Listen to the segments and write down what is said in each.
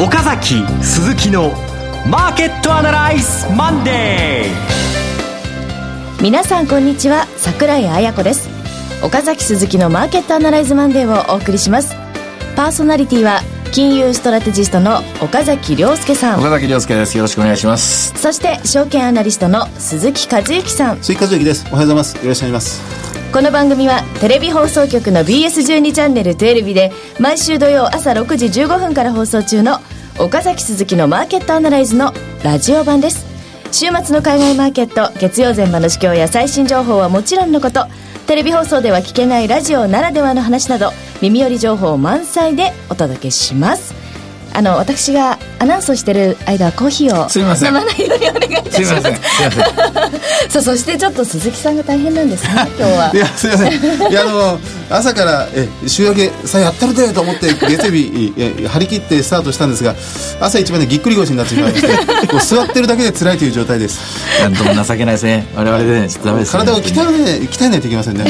岡崎鈴木のマーケットアナライズマンデー。皆さんこんにちは櫻井彩子です。岡崎鈴木のマーケットアナライズマンデーをお送りします。パーソナリティは金融ストラテジストの岡崎良介さん。岡崎良介です。よろしくお願いします。そして証券アナリストの鈴木一之さん。鈴木一之です。おはようございます。よろしくお願いします。この番組はテレビ放送局の BS12 チャンネルトゥエルビで毎週土曜朝6時15分から放送中の岡崎鈴木のマーケットアナライズのラジオ版です。週末の海外マーケット月曜前場の市況や最新情報はもちろんのこと。テレビ放送では聞けないラジオならではの話など耳寄り情報満載でお届けします。あの私がアナウンスをしてる間はコーヒーを飲まないようにお願いいたします。そうそしてちょっと鈴木さんが大変なんですね 今日は。いやすいません。いやあの朝からえ週明けさあやったるでと思って月曜日張り切ってスタートしたんですが朝一番でぎっくり腰になってしまいまして こう座ってるだけで辛いという状態です。なんとも情けないですね。我々で、ね、ちょっとダメです、ね、体を鍛え,、鍛えないといけませんね、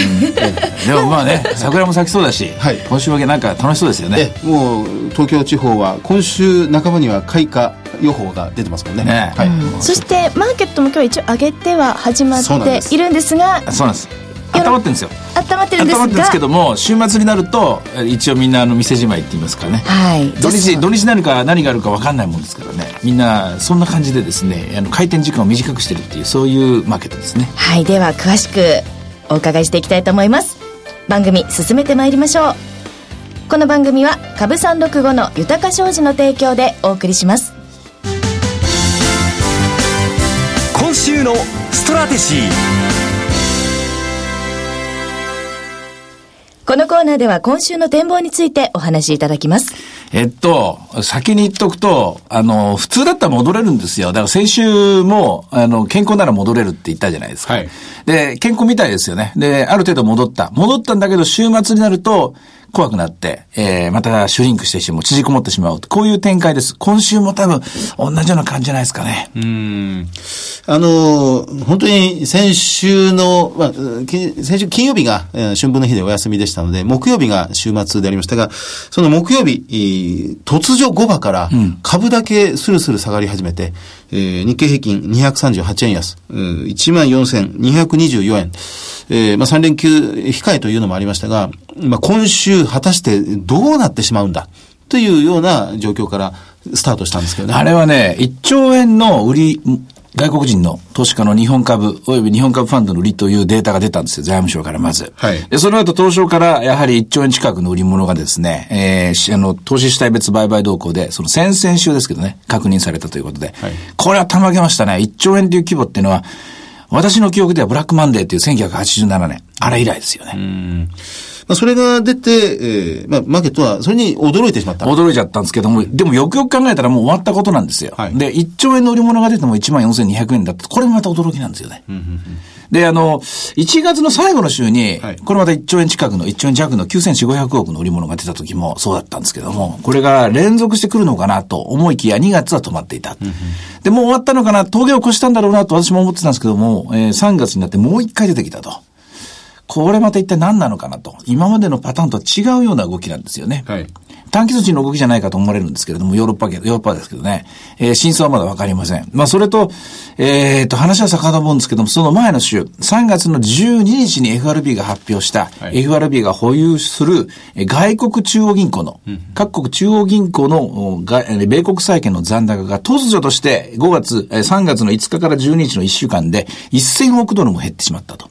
でもまあね桜も咲きそうだし、はい、今週明けなんか楽しそうですよね。もう東京地方は今週半ばには開花予報が出てますもんね、ねはい、うん、そしてマーケットも今日一応上げては始まっているんですがそうなんです。温まってるんですよ。温まってるんですが。温まってるんですけども週末になると一応みんなあの店じまいって言いますかね、はい、土日土日何か何があるか分かんないもんですからね。みんなそんな感じでですねあの開店時間を短くしてるっていうそういうマーケットですね。はい。では詳しくお伺いしていきたいと思います。番組進めてまいりましょうこの番組は株三六五の豊か商事の提供でお送りします今週のストラテジーこのコーナーでは今週の展望についてお話しいただきます。えっと、先に言っとくと、あの、普通だったら戻れるんですよ。だから先週も、あの、健康なら戻れるって言ったじゃないですか。はい。で、健康みたいですよね。で、ある程度戻った。戻ったんだけど、週末になると、怖くなって、えー、またシュリンクしてしまう、縮こもってしまう。こういう展開です。今週も多分、同じような感じじゃないですかね。うん。あの、本当に先週の、まあ、先週金曜日が、えー、春分の日でお休みでしたので、木曜日が週末でありましたが、その木曜日、突如5場から株だけスルスル下がり始めて、えー、日経平均238円安、14,224円、えー、まあ3連休控えというのもありましたが、まあ今週果たしてどうなってしまうんだ？というような状況からスタートしたんですけどね。あれはね、1兆円の売り外国人の投資家の日本株、および日本株ファンドの売りというデータが出たんですよ、財務省からまず。はい。で、その後、東証からやはり1兆円近くの売り物がですね、えー、あの、投資主体別売買動向で、その先々週ですけどね、確認されたということで、はい、これはたまげましたね。1兆円という規模っていうのは、私の記憶ではブラックマンデーっていう1987年、あれ以来ですよね。うんまあ、それが出て、えー、まあ、マーケットはそれに驚いてしまった。驚いちゃったんですけども、でもよくよく考えたらもう終わったことなんですよ。はい、で、1兆円の売り物が出ても1万4200円だって、これもまた驚きなんですよね。で、あの、1月の最後の週に、これまた1兆円近くの、1兆円弱の9400億の売り物が出た時もそうだったんですけども、これが連続してくるのかなと思いきや2月は止まっていた。で、もう終わったのかな、峠を越したんだろうなと私も思ってたんですけども、えー、3月になってもう一回出てきたと。これまた一体何なのかなと。今までのパターンとは違うような動きなんですよね。はい。短期措置の動きじゃないかと思われるんですけれども、ヨーロッパ、ヨーロッパですけどね。えー、真相はまだわかりません。まあ、それと、えー、と、話は遡るんですけども、その前の週、3月の12日に FRB が発表した、はい、FRB が保有する外国中央銀行の、うん、各国中央銀行の米国債券の残高が突如として5月、3月の5日から12日の1週間で1000億ドルも減ってしまったと。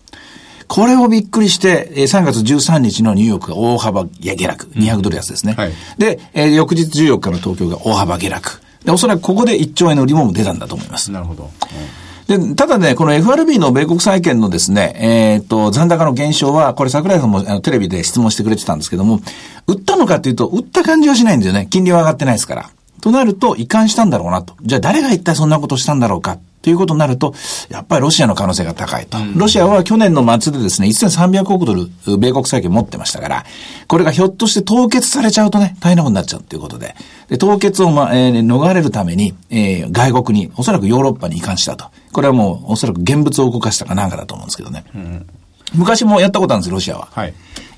これをびっくりして、3月13日のニューヨークが大幅下落、200ドル安ですね。はい、で、え翌日14日の東京が大幅下落。で、おそらくここで1兆円の売りも出たんだと思います。なるほど。で、ただね、この FRB の米国債券のですね、えっ、ー、と、残高の減少は、これ桜井さんもあのテレビで質問してくれてたんですけども、売ったのかっていうと、売った感じはしないんですよね。金利は上がってないですから。となると、移管したんだろうなと。じゃあ誰が一体そんなことしたんだろうか。ということになると、やっぱりロシアの可能性が高いと。ロシアは去年の末でですね、1300億ドル、米国債券持ってましたから、これがひょっとして凍結されちゃうとね、大変なことになっちゃうということで、で凍結を、ま、えー、逃れるために、えー、外国に、おそらくヨーロッパに移管したと。これはもう、おそらく現物を動かしたかなんかだと思うんですけどね。うん、昔もやったことあるんですよ、ロシアは。はい。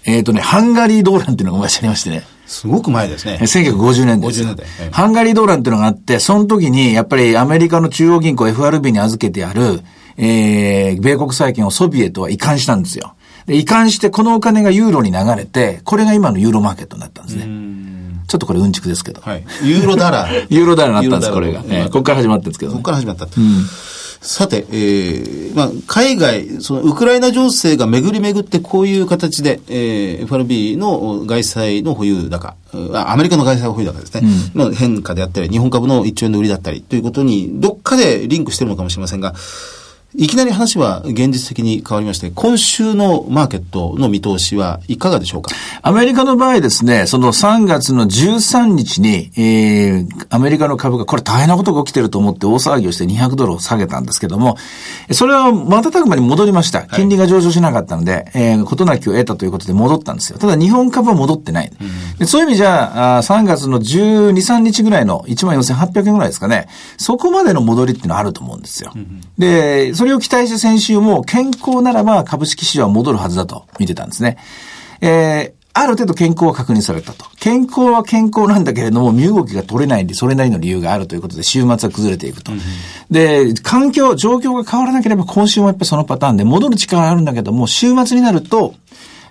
えっ、ー、とね、ハンガリー動乱っていうのが昔ありましてね。すごく前ですね。1950年です。50年代、はい、ハンガリー動乱っていうのがあって、その時にやっぱりアメリカの中央銀行 FRB に預けてある、えー、米国債券をソビエトは移管したんですよ。で、移管してこのお金がユーロに流れて、これが今のユーロマーケットになったんですね。ちょっとこれうんちくですけど。はい。ユーロダラー。ユーロダラーになったんです、これが。えー、ここから始まったんですけど、ね、ここから始まった。うんさて、えー、まあ、海外、そのウクライナ情勢が巡り巡ってこういう形で、えー、FRB の外債の保有高、アメリカの外債保有高ですね、うん、の変化であったり、日本株の1兆円の売りだったりということに、どっかでリンクしてるのかもしれませんが、いきなり話は現実的に変わりまして、今週のマーケットの見通しはいかがでしょうか？アメリカの場合ですね、その3月の13日に、えー、アメリカの株が、これ大変なことが起きてると思って大騒ぎをして200ドルを下げたんですけども、それは瞬く間に戻りました。金利が上昇しなかったので、はい、えー、ことなきを得たということで戻ったんですよ。ただ日本株は戻ってない。うん、でそういう意味じゃあ、3月の12、3日ぐらいの14,800円ぐらいですかね、そこまでの戻りっていうのはあると思うんですよ。うん、で、それを期待して先週も健康ならば株式市場は戻るはずだと見てたんですね。えー、ある程度健康は確認されたと。健康は健康なんだけれども、身動きが取れないんで、それなりの理由があるということで、週末は崩れていくと。うん、で、環境、状況が変わらなければ、今週もやっぱりそのパターンで、戻る力があるんだけども、週末になると、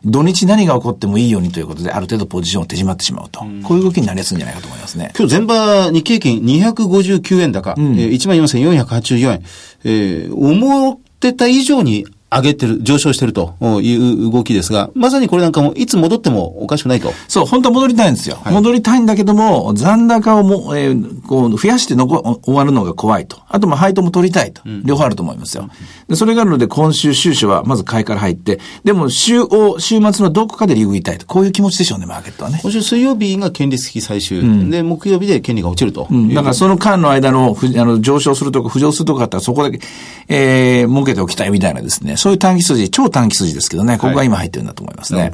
土日何が起こってもいいようにということで、ある程度ポジションを手締まってしまうと。うん、こういう動きになりやすいんじゃないかと思いますね。今日全場日経金259円高、うん、えー、14,484円。えー、思ってた以上に上げてる、上昇してるという動きですが、まさにこれなんかもいつ戻ってもおかしくないと。そう、本当は戻りたいんですよ。はい、戻りたいんだけども、残高をも、えー、こう増やしてのこ終わるのが怖いと。あと、まあ、配当も取りたいと。うん、両方あると思いますよ。でそれがあるので、今週、収支はまず買いから入って、でも、週を、週末のどこかで利食いたいと。こういう気持ちでしょうね、マーケットはね。今週水曜日が権利付き最終、うん、で、木曜日で権利が落ちると。うん、だからその間の間の、あの、上昇するとか、浮上するとかあったら、そこだけ、えー、儲けておきたいみたいなですね。そういう短期筋、超短期筋ですけどね、ここが今入ってるんだと思いますね。はい、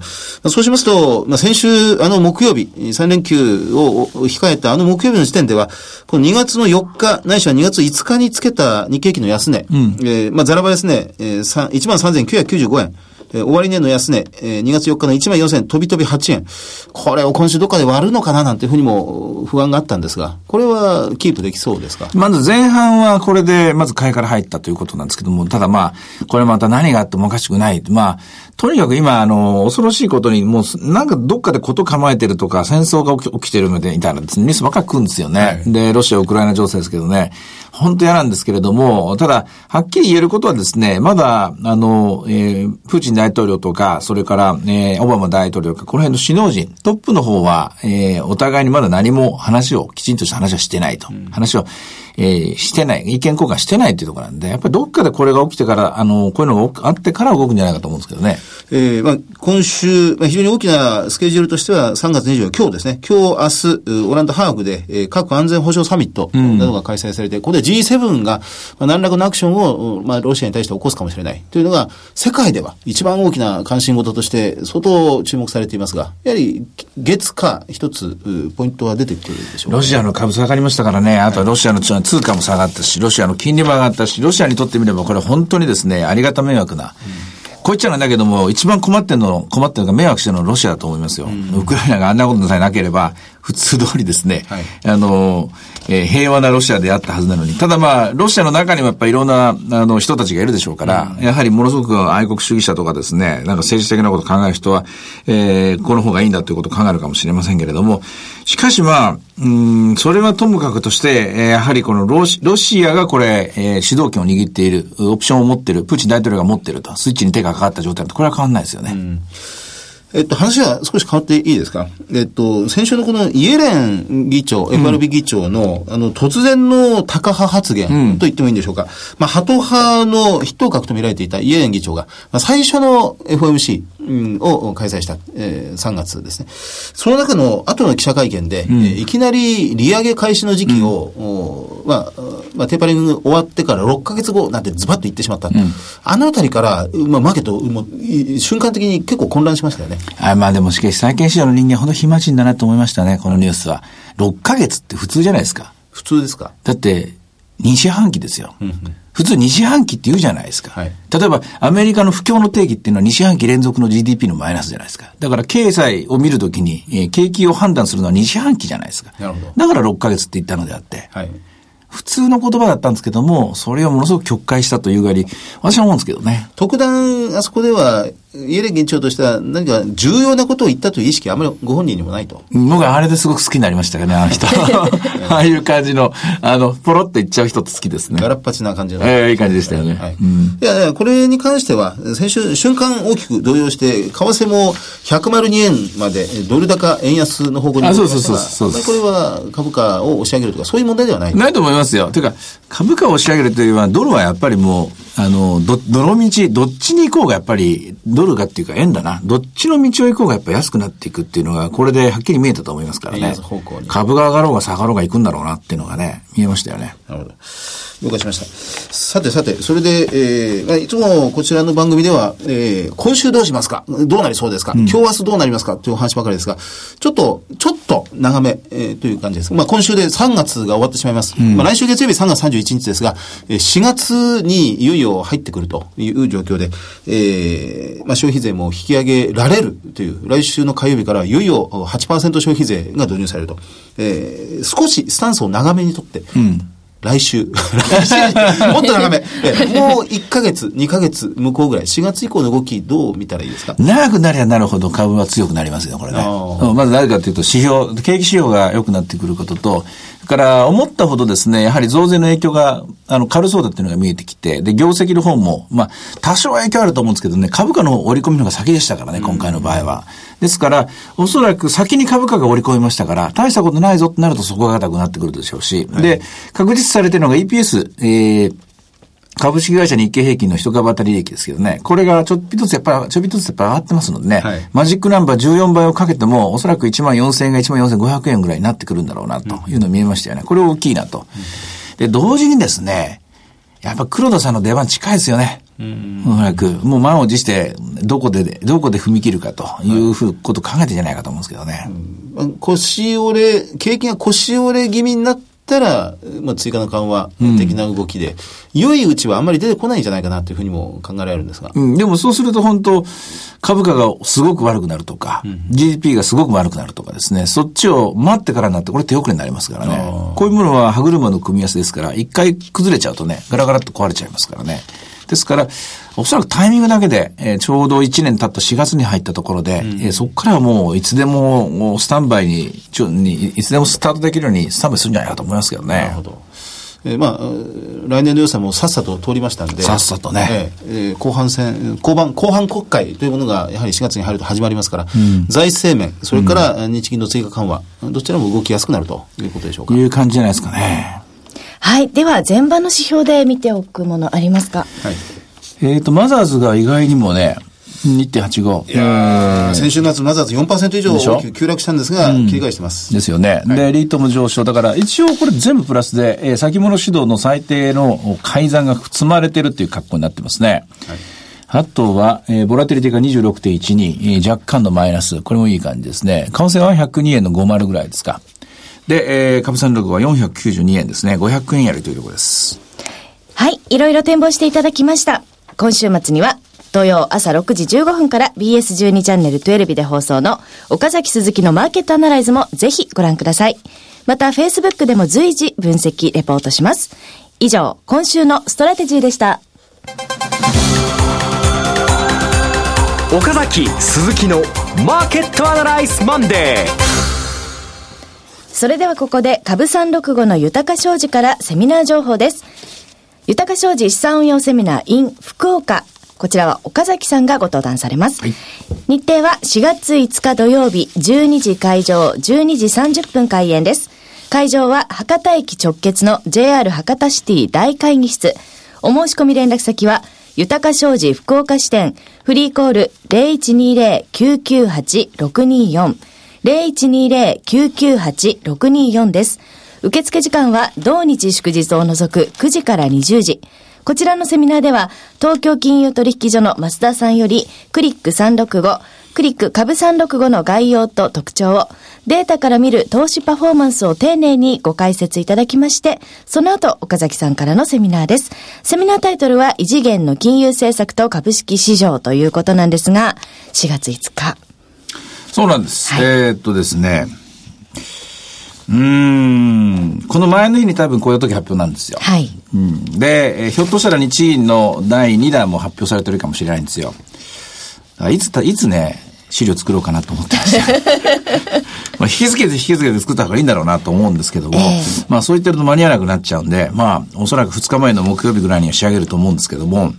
そうしますと、まあ、先週、あの木曜日、3連休を控えたあの木曜日の時点では、この2月の4日、ないしは2月5日につけた日経期の安値、うん、えー、まあ、ざらばですね、えー、13,995円。えー、終値の安値、えー、2月4日の1万4000円、飛び飛び8円。これを今週どっかで割るのかななんていうふうにも不安があったんですが、これはキープできそうですか？まず前半はこれで、まず買いから入ったということなんですけども、ただまあ、これまた何があってもおかしくない。まあ、とにかく今、あの、恐ろしいことに、もう、なんかどっかでこと構えてるとか、戦争が起き起きてるので、みたいなですね、ニュースばっかり来るんですよね。はい、で、ロシア、ウクライナ情勢ですけどね。本当嫌なんですけれども、ただ、はっきり言えることはですね、まだ、あの、えー、プーチン大統領とか、それから、えー、オバマ大統領とか、この辺の首脳陣、トップの方は、えー、お互いにまだ何も話を、きちんとした話はしてないと。うん、話を、えー、してない、意見交換してないっていうところなんで、やっぱりどっかでこれが起きてから、あの、こういうのがあってから動くんじゃないかと思うんですけどね。えー、まあ、今週、まあ、非常に大きなスケジュールとしては、3月24日、今日ですね、今日、明日、オランダハーグで、えー、各安全保障サミットなどが開催されて、うん、ここで G7 が、まあ、何らかのアクションを、まあ、ロシアに対して起こすかもしれない。というのが、世界では一番大きな関心事として、相当注目されていますが、やはり、月か一つ、ポイントは出てくるでしょうか、ロシアの株下がりましたからね、あとはロシアの通貨も下がったし、ロシアの金利も上がったし、ロシアにとってみればこれ本当にですね、ありがた迷惑な、うんこう言っちゃなんだけども、一番困ってんの、困ってるのが迷惑してるのはロシアだと思いますよ。うん、ウクライナがあんなことさえなければ、普通通りですね、はい、あの、えー、平和なロシアであったはずなのに。ただまあ、ロシアの中にもやっぱりいろんな、あの、人たちがいるでしょうから、うん、やはりものすごく愛国主義者とかですね、なんか政治的なことを考える人は、えー、この方がいいんだということを考えるかもしれませんけれども、しかしまあ、うん、それはともかくとして、えー、やはりこのロシロシアがこれ、えー、主導権を握っている、オプションを持っている、プーチン大統領が持っていると、スイッチに手がかかった状態と、これは変わらないですよね。うんえっと、話は少し変わっていいですか？えっと、先週のこのイエレン議長、FRB 議長の、あの、突然の高派発言と言ってもいいんでしょうか？まあ、ハト派の筆頭格と見られていたイエレン議長が、まあ、最初の FOMC、うん、を開催した、えー、3月ですね。その中の後の記者会見で、うん、えー、いきなり利上げ開始の時期を、うん、まあ、まあ、テーパリング終わってから6ヶ月後なんてズバッと言ってしまった。うん、あのあたりから、まあ、マーケット、もう、瞬間的に結構混乱しましたよね。あまあでもしかし債券市場の人間ほど暇人だなと思いましたね、このニュースは。6ヶ月って普通じゃないですか。普通ですかだって、2四半期ですよ。普通2四半期って言うじゃないですか。はい、例えば、アメリカの不況の定義っていうのは2四半期連続の GDP のマイナスじゃないですか。だから、経済を見るときに、えー、景気を判断するのは2四半期じゃないですか。なるほど。だから6ヶ月って言ったのであって。はい。普通の言葉だったんですけども、それをものすごく曲解したというぐらい、私は思うんですけどね。特段、あそこでは、イエレン議長としては何か重要なことを言ったという意識あまりご本人にもないと。僕はあれですごく好きになりましたよね、あの人。ああいう感じの、あの、ポロッと言っちゃう人って好きですね。ガラッパチな感じの。ええー、いい感じでしたよね。はい。うん、いや、これに関しては、先週、瞬間大きく動揺して、為替も102円まで、ドル高、円安の方向にあ、そうそうそうそうこれは株価を押し上げるとか、そういう問題ではないないと思いますよ。というか、株価を押し上げるというのは、ドルはやっぱりもう、あの、ど、どの道、どっちに行こうがやっぱり、ドルがっていうか円だな。どっちの道を行こうがやっぱ安くなっていくっていうのが、これではっきり見えたと思いますからね。株が上がろうが下がろうが行くんだろうなっていうのがね、見えましたよね。なるほど。了解しました。さてさて、それで、えー、いつもこちらの番組では、えー、今週どうしますか？どうなりそうですか、うん、今日明日どうなりますか？というお話ばかりですが、ちょっと、ちょっと長め、えー、という感じです。まあ今週で3月が終わってしまいます。うん、まあ来週月曜日3月31日ですが、4月にいよいよ入ってくるという状況で、えー、まあ消費税も引き上げられるという、来週の火曜日からいよいよ8%消費税が導入されると。えー、少しスタンスを長めにとって、うん来週。来週、もっと長め。もう1ヶ月、2ヶ月向こうぐらい。4月以降の動きどう見たらいいですか？長くなりゃなるほど株は強くなりますよ、これね。まず誰かというと指標、景気指標が良くなってくることと、から思ったほどですね、やはり増税の影響が、あの、軽そうだっていうのが見えてきて、で、業績の方も、まあ、多少影響あると思うんですけどね、株価の折り込みの方が先でしたからね、今回の場合は。ですから、おそらく先に株価が織り込みましたから、大したことないぞってなるとそこが高くなってくるでしょうし、はい、で、確実されているのが EPS、えー、株式会社日経平均の一株当たり利益ですけどね、これがちょっぴずつやっぱり、ちょっぴずつやっぱ上がってますのでね、はい、マジックナンバー14倍をかけても、おそらく1万4000円が1万4500円ぐらいになってくるんだろうな、というの見えましたよね。これ大きいなと。で、同時にですね、やっぱ黒田さんの出番近いですよね。おそらく、もう満を持して、どこで、どこで踏み切るかというふうこと考えてんじゃないかと思うんですけどね。腰折れ、景気が腰折れ気味になったら、まあ、追加の緩和的な動きで、うん、良いうちはあんまり出てこないんじゃないかなというふうにも考えられるんですが。うん、でもそうすると本当、株価がすごく悪くなるとか、うん、GDP がすごく悪くなるとかですね、そっちを待ってからになって、これ手遅れになりますからね。こういうものは歯車の組み合わせですから、一回崩れちゃうとね、ガラガラっと壊れちゃいますからね。ですから、おそらくタイミングだけで、えー、ちょうど1年経った4月に入ったところで、うん、えー、そこからはもういつでもスタンバイにちょに、いつでもスタートできるようにスタンバイするんじゃないかと思いますけどね。なるほど。えー、まあ、来年の予算もさっさと通りましたんで。さっさとね。えー、えー、後半戦、後半、後半国会というものがやはり4月に入ると始まりますから、うん、財政面、それから日銀の追加緩和、どちらも動きやすくなるということでしょうか。いう感じじゃないですかね。はい。では、前場の指標で見ておくものありますか？はい。えっ、ー、と、マザーズが意外にもね、2.85。いや先週末マザーズ4%以上急落したんですが、うん、切り返してます。ですよね。はい、で、リートも上昇。だから、一応これ全部プラスで、えー、先物指導の最低の改ざんが積まれてるっていう格好になってますね。はいあとは、えー、ボラテリティが26.12、えー、若干のマイナス。これもいい感じですね。為替は102円の50ぐらいですか。で、えー、株三六は492円ですね。500円やりというところです。はい。いろいろ展望していただきました。今週末には土曜朝6時15分から BS12 チャンネル12日で放送の岡崎鈴木のマーケットアナライズもぜひご覧ください。また Facebook でも随時分析レポートします。以上、今週のストラテジーでした。岡崎鈴木のマーケットアナライズマンデー。それではここで株三六五の豊商事からセミナー情報です。豊商事資産運用セミナー in 福岡。こちらは岡崎さんがご登壇されます。はい、日程は4月5日土曜日12時開場、12時30分開演です。会場は博多駅直結の JR 博多シティ大会議室。お申し込み連絡先は、豊か商事福岡支店、フリーコール0120-998-624、0120-998-624です。受付時間は同日祝日を除く9時から20時。こちらのセミナーでは、東京金融取引所の増田さんより、クリック365、クリック株365の概要と特徴を、データから見る投資パフォーマンスを丁寧にご解説いただきまして、その後、岡崎さんからのセミナーです。セミナータイトルは、異次元の金融政策と株式市場ということなんですが、4月5日。そうなんです。はい、えー、っとですね、うん、この前の日に多分雇用時発表なんですよ。はい。うん、で、えー、ひょっとしたら日銀の第2弾も発表されてるかもしれないんですよ。いつ、いつね、資料作ろうかなと思ってました。まあ引き付けて引き付けて作った方がいいんだろうなと思うんですけども、えー、まあそう言ってると間に合わなくなっちゃうんで、まあおそらく2日前の木曜日ぐらいには仕上げると思うんですけども、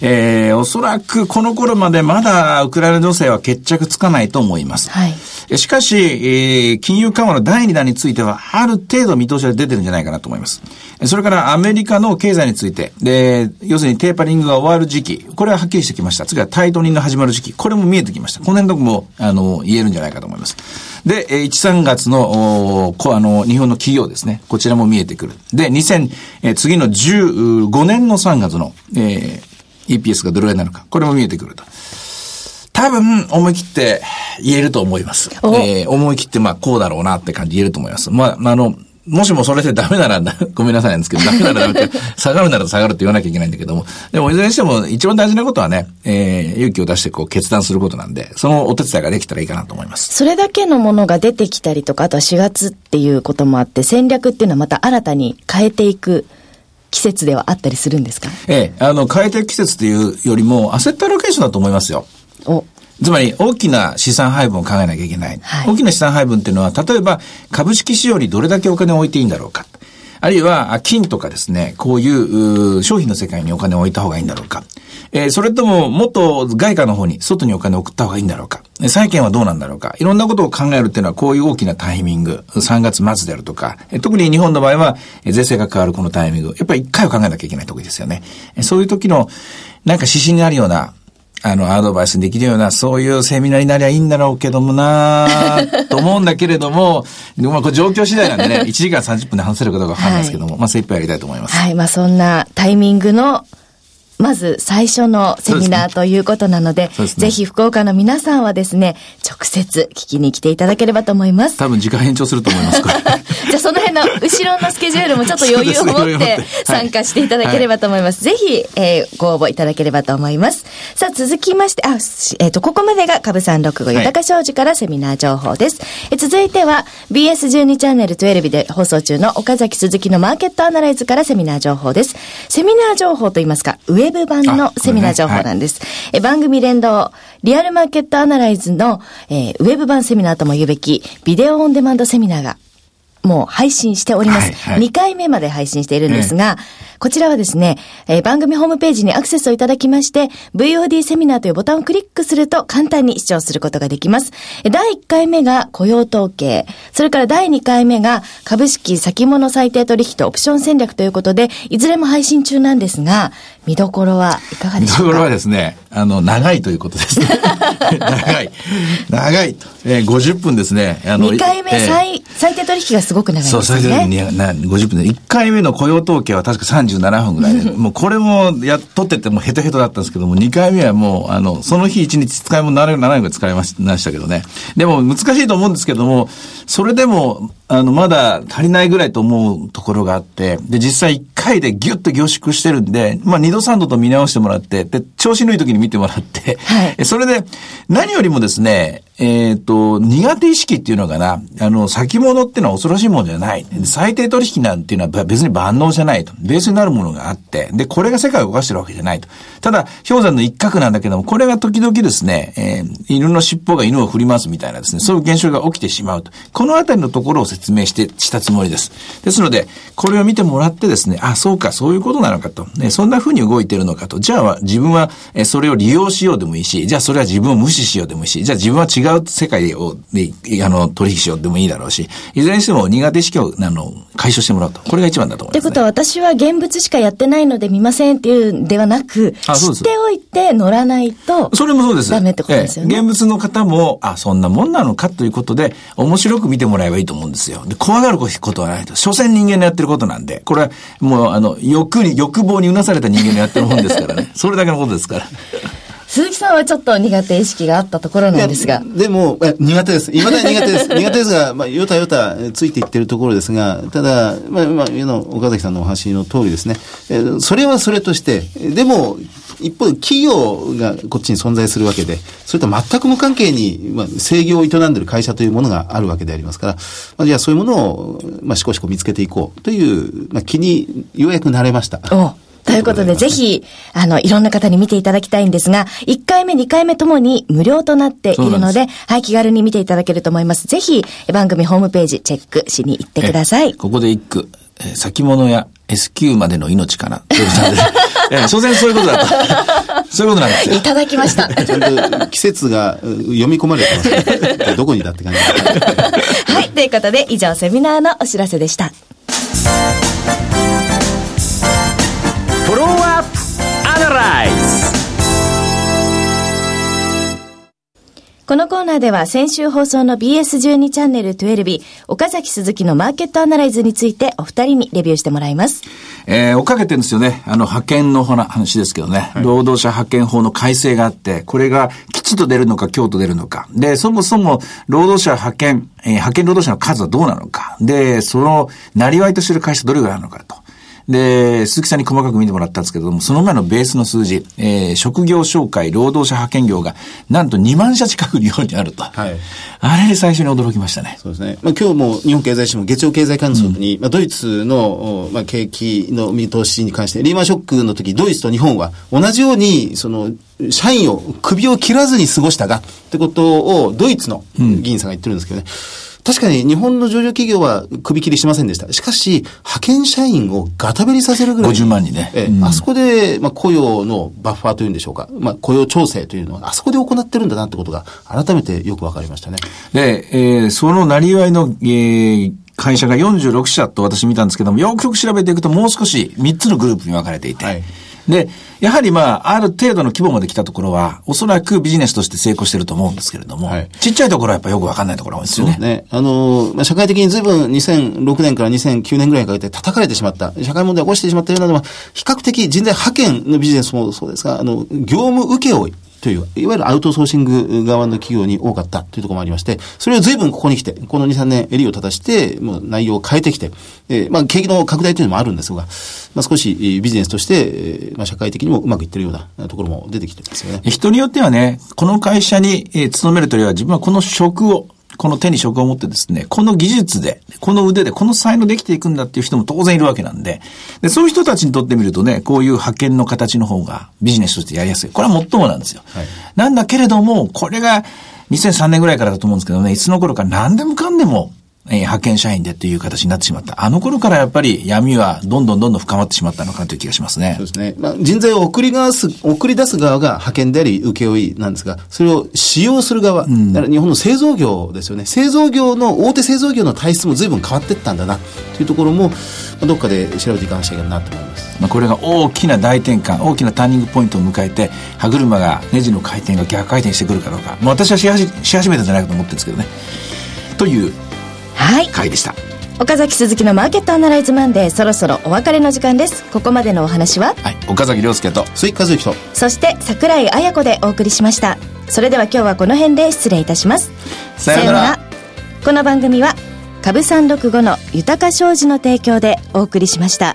えー、おそらくこの頃までまだウクライナ情勢は決着つかないと思います。はい。しかし、えー、金融緩和の第2弾については、ある程度見通しが出てるんじゃないかなと思います。それからアメリカの経済について、で、要するにテーパリングが終わる時期、これははっきりしてきました。次はタイトニングが始まる時期、これも見えてきました。この辺のとこも、あの、言えるんじゃないかと思います。で、1、3月の、こあの、日本の企業ですね。こちらも見えてくる。で、2000、え次の15年の3月の、えー、EPS がどれぐらいなのか。これも見えてくると。多分、思い切って言えると思います。えー、思い切って、まあ、こうだろうなって感じ言えると思います。まあ、あの、もしもそれでダメなら、ごめんなさいなんですけど、ダメなら 下がるなら下がるって言わなきゃいけないんだけども、でもいずれにしても一番大事なことはね、えー、勇気を出してこう決断することなんで、そのお手伝いができたらいいかなと思います。それだけのものが出てきたりとか、あとは4月っていうこともあって、戦略っていうのはまた新たに変えていく。季節ではあったりするんですか？ええ、あの、変えていく季節というよりも、アセットアロケーションだと思いますよ。おつまり大きな資産配分を考えなきゃいけない。はい、大きな資産配分っていうのは、例えば株式市場にどれだけお金を置いていいんだろうか。あるいは、金とかですね、こういう商品の世界にお金を置いた方がいいんだろうか。えー、それとも、もっと外貨の方に、外にお金を送った方がいいんだろうか。債券はどうなんだろうか。いろんなことを考えるっていうのは、こういう大きなタイミング、3月末であるとか、特に日本の場合は、税制が変わるこのタイミング、やっぱり一回は考えなきゃいけないところですよね。そういう時の、なんか指針があるような、あの、アドバイスできるような、そういうセミナーになりゃいいんだろうけどもな と思うんだけれども、まあ、これ状況次第なんでね、1時間30分で話せるかどうかわかんないですけども、はい、まあ、精一杯やりたいと思います。はい、まあ、そんなタイミングのまず最初のセミナーということなので、でね、ぜひ福岡の皆さんはですね、直接聞きに来ていただければと思います。多分時間延長すると思います、じゃあその辺の後ろのスケジュールもちょっと余裕を持って参加していただければと思います。はい、ぜひ、えー、ご応募いただければと思います。さあ続きまして、あ、えっ、ー、と、ここまでが株三六五豊か商事からセミナー情報です。え続いては BS12 チャンネル12で放送中の岡崎鈴木のマーケットアナライズからセミナー情報です。セミナー情報といいますか、ウェブ版のセミナー情報なんです。ねはい、え番組連動、リアルマーケットアナライズの、えー、ウェブ版セミナーとも言うべき、ビデオオンデマンドセミナーがもう配信しております。はいはい、2回目まで配信しているんですが、こちらはですね、えー、番組ホームページにアクセスをいただきまして、VOD セミナーというボタンをクリックすると簡単に視聴することができます。第1回目が雇用統計、それから第2回目が株式先物最低取引とオプション戦略ということで、いずれも配信中なんですが、見どころはいかがでしょうか？見どころはですね、あの、長いということですね。長い。長いと。えー、50分ですね。あの、2回目、えー、最、最低取引がすごく長いですね。そう、最低取引な50分で。1回目の雇用統計は確か37分ぐらいで、もうこれもや、取っててもヘトヘトだったんですけども、2回目はもう、あの、その日1日使い物7年ぐらい使いましたけどね。でも難しいと思うんですけども、それでも、あの、まだ足りないぐらいと思うところがあって、で、実際1回でギュッと凝縮してるんで、まあ2度3度と見直してもらって、で、調子のいい時に見てもらって、はい、それで、何よりもですね、えっ、ー、と、苦手意識っていうのかな、あの、先物っていうのは恐ろしいものじゃない。最低取引なんていうのは別に万能じゃないと。ベースになるものがあって、で、これが世界を動かしてるわけじゃないと。ただ、氷山の一角なんだけども、これが時々ですね、えー、犬の尻尾が犬を振りますみたいなですね、そういう現象が起きてしまうと。このあたりのところを説明して、したつもりです。ですので、これを見てもらってですね、あ、そうか、そういうことなのかと。ね、そんな風に動いてるのかと。じゃあ、自分は、えそれを利用しようでもいいし、じゃあそれは自分を無視しようでもいいし、じゃあ自分は違う世界をを、で、あの、取引しようでもいいだろうし、いずれにしても苦手意識を、あの、解消してもらうと。これが一番だと思います、ね。ということは、私は現物しかやってないので見ませんっていうんではなく、知っておいて乗らないと、それもそうです。ダメってことですよね。え現物の方も、あ、そんなもんなのかということで、面白く見てもらえばいいと思うんですよ。で、怖がることはないと。所詮人間のやってることなんで、これはもう、あの、欲に、欲望にうなされた人間のやってるもんですからね。それだけのことですから。鈴木さんはちょっと苦手意識があったところなんですが。でも、苦手です。未だに苦手です。苦手ですが、まあ、よたよたついていってるところですが、ただ、まあ、まあ、の岡崎さんのお話の通りですね。それはそれとして、でも、一方で企業がこっちに存在するわけで、それと全く無関係に、まあ、制御を営んでる会社というものがあるわけでありますから、まあ、じゃあそういうものを、まあ、しこしこ見つけていこうという、まあ、気にようやくなれました。ということで、ぜひ、あの、いろんな方に見ていただきたいんですが、1回目、2回目ともに無料となっているので、はい、気軽に見ていただけると思います。ぜひ、番組ホームページチェックしに行ってください。ここで一句、えー、先物や S q までの命かな。えー、所詮そういうことだと。そういうことなんですよ。いただきました。季節が読み込まれてます、ね。どこにだって感じ。はい、ということで、以上セミナーのお知らせでした。このコーナーでは先週放送の BS12 チャンネル12日、岡崎鈴木のマーケットアナライズについてお二人にレビューしてもらいます。えー、追っかけてるんですよね。あの、派遣の話ですけどね、はい、労働者派遣法の改正があって、これがきちっと出るのか、今日と出るのか。で、そもそも労働者派遣、えー、派遣労働者の数はどうなのか。で、その、なりわいとしてる会社どれぐらいあるのかと。で、鈴木さんに細かく見てもらったんですけども、その前のベースの数字、えー、職業紹介、労働者派遣業が、なんと2万社近くにようにあると。はい。あれで最初に驚きましたね。そうですね。まあ今日も日本経済新聞月曜経済観測に、うん、まあドイツの、まあ景気の見通しに関して、リーマンショックの時、ドイツと日本は同じように、その、社員を首を切らずに過ごしたが、ってことを、ドイツの議員さんが言ってるんですけどね。うん確かに日本の上場企業は首切りしませんでした。しかし、派遣社員をガタベリさせるぐらい。50万人ね。え、うん、あそこで、まあ、雇用のバッファーというんでしょうか。まあ、雇用調整というのは、あそこで行ってるんだなってことが、改めてよくわかりましたね。で、えー、そのなりわいの、えー、会社が46社と私見たんですけども、よくよく調べていくともう少し3つのグループに分かれていて、はいで、やはりまあ、ある程度の規模まで来たところは、おそらくビジネスとして成功してると思うんですけれども、はい、ちっちゃいところはやっぱよくわかんないところが多いですよね。ね。あの、まあ、社会的に随分2006年から2009年ぐらいにかけて叩かれてしまった、社会問題を起こしてしまったようなのは、比較的人材派遣のビジネスもそうですが、あの、業務請負という、いわゆるアウトソーシング側の企業に多かったというところもありまして、それを随分ここに来て、この2、3年襟を正して、もう内容を変えてきて、えー、まあ、景気の拡大というのもあるんですが、まあ、少しビジネスとして、え、まあ、社会的にもうまくいってるようなところも出てきてますよね。人によってはね、この会社に、え、勤めるというよりは自分はこの職をこの手に職を持ってですね、この技術で、この腕で、この才能できていくんだっていう人も当然いるわけなんで、でそういう人たちにとってみるとね、こういう派遣の形の方がビジネスとしてやりやすい。これは最もなんですよ。はい、なんだけれども、これが2003年ぐらいからだと思うんですけどね、いつの頃か何でもかんでもえー、派遣社員でっていう形になってしまった。あの頃からやっぱり闇はどんどんどんどん深まってしまったのかなという気がしますね。そうですね。まあ、人材を送り出す、送り出す側が派遣であり、請負なんですが、それを使用する側、うん、だから日本の製造業ですよね。製造業の、大手製造業の体質も随分変わっていったんだな、というところも、まあ、どっかで調べていかなきゃいけないなと思います。まあ、これが大きな大転換、大きなターニングポイントを迎えて、歯車が、ネジの回転が逆回転してくるかどうか。まあ、私はし始し始めたんじゃないかと思ってるんですけどね。というはい。回でした。岡崎鈴木のマーケットアナライズマンデーそろそろお別れの時間です。ここまでのお話は？はい。岡崎亮介と鈴木和之と。そして櫻井彩子でお送りしました。それでは今日はこの辺で失礼いたします。さようなら。この番組は株三六五の豊か商事の提供でお送りしました。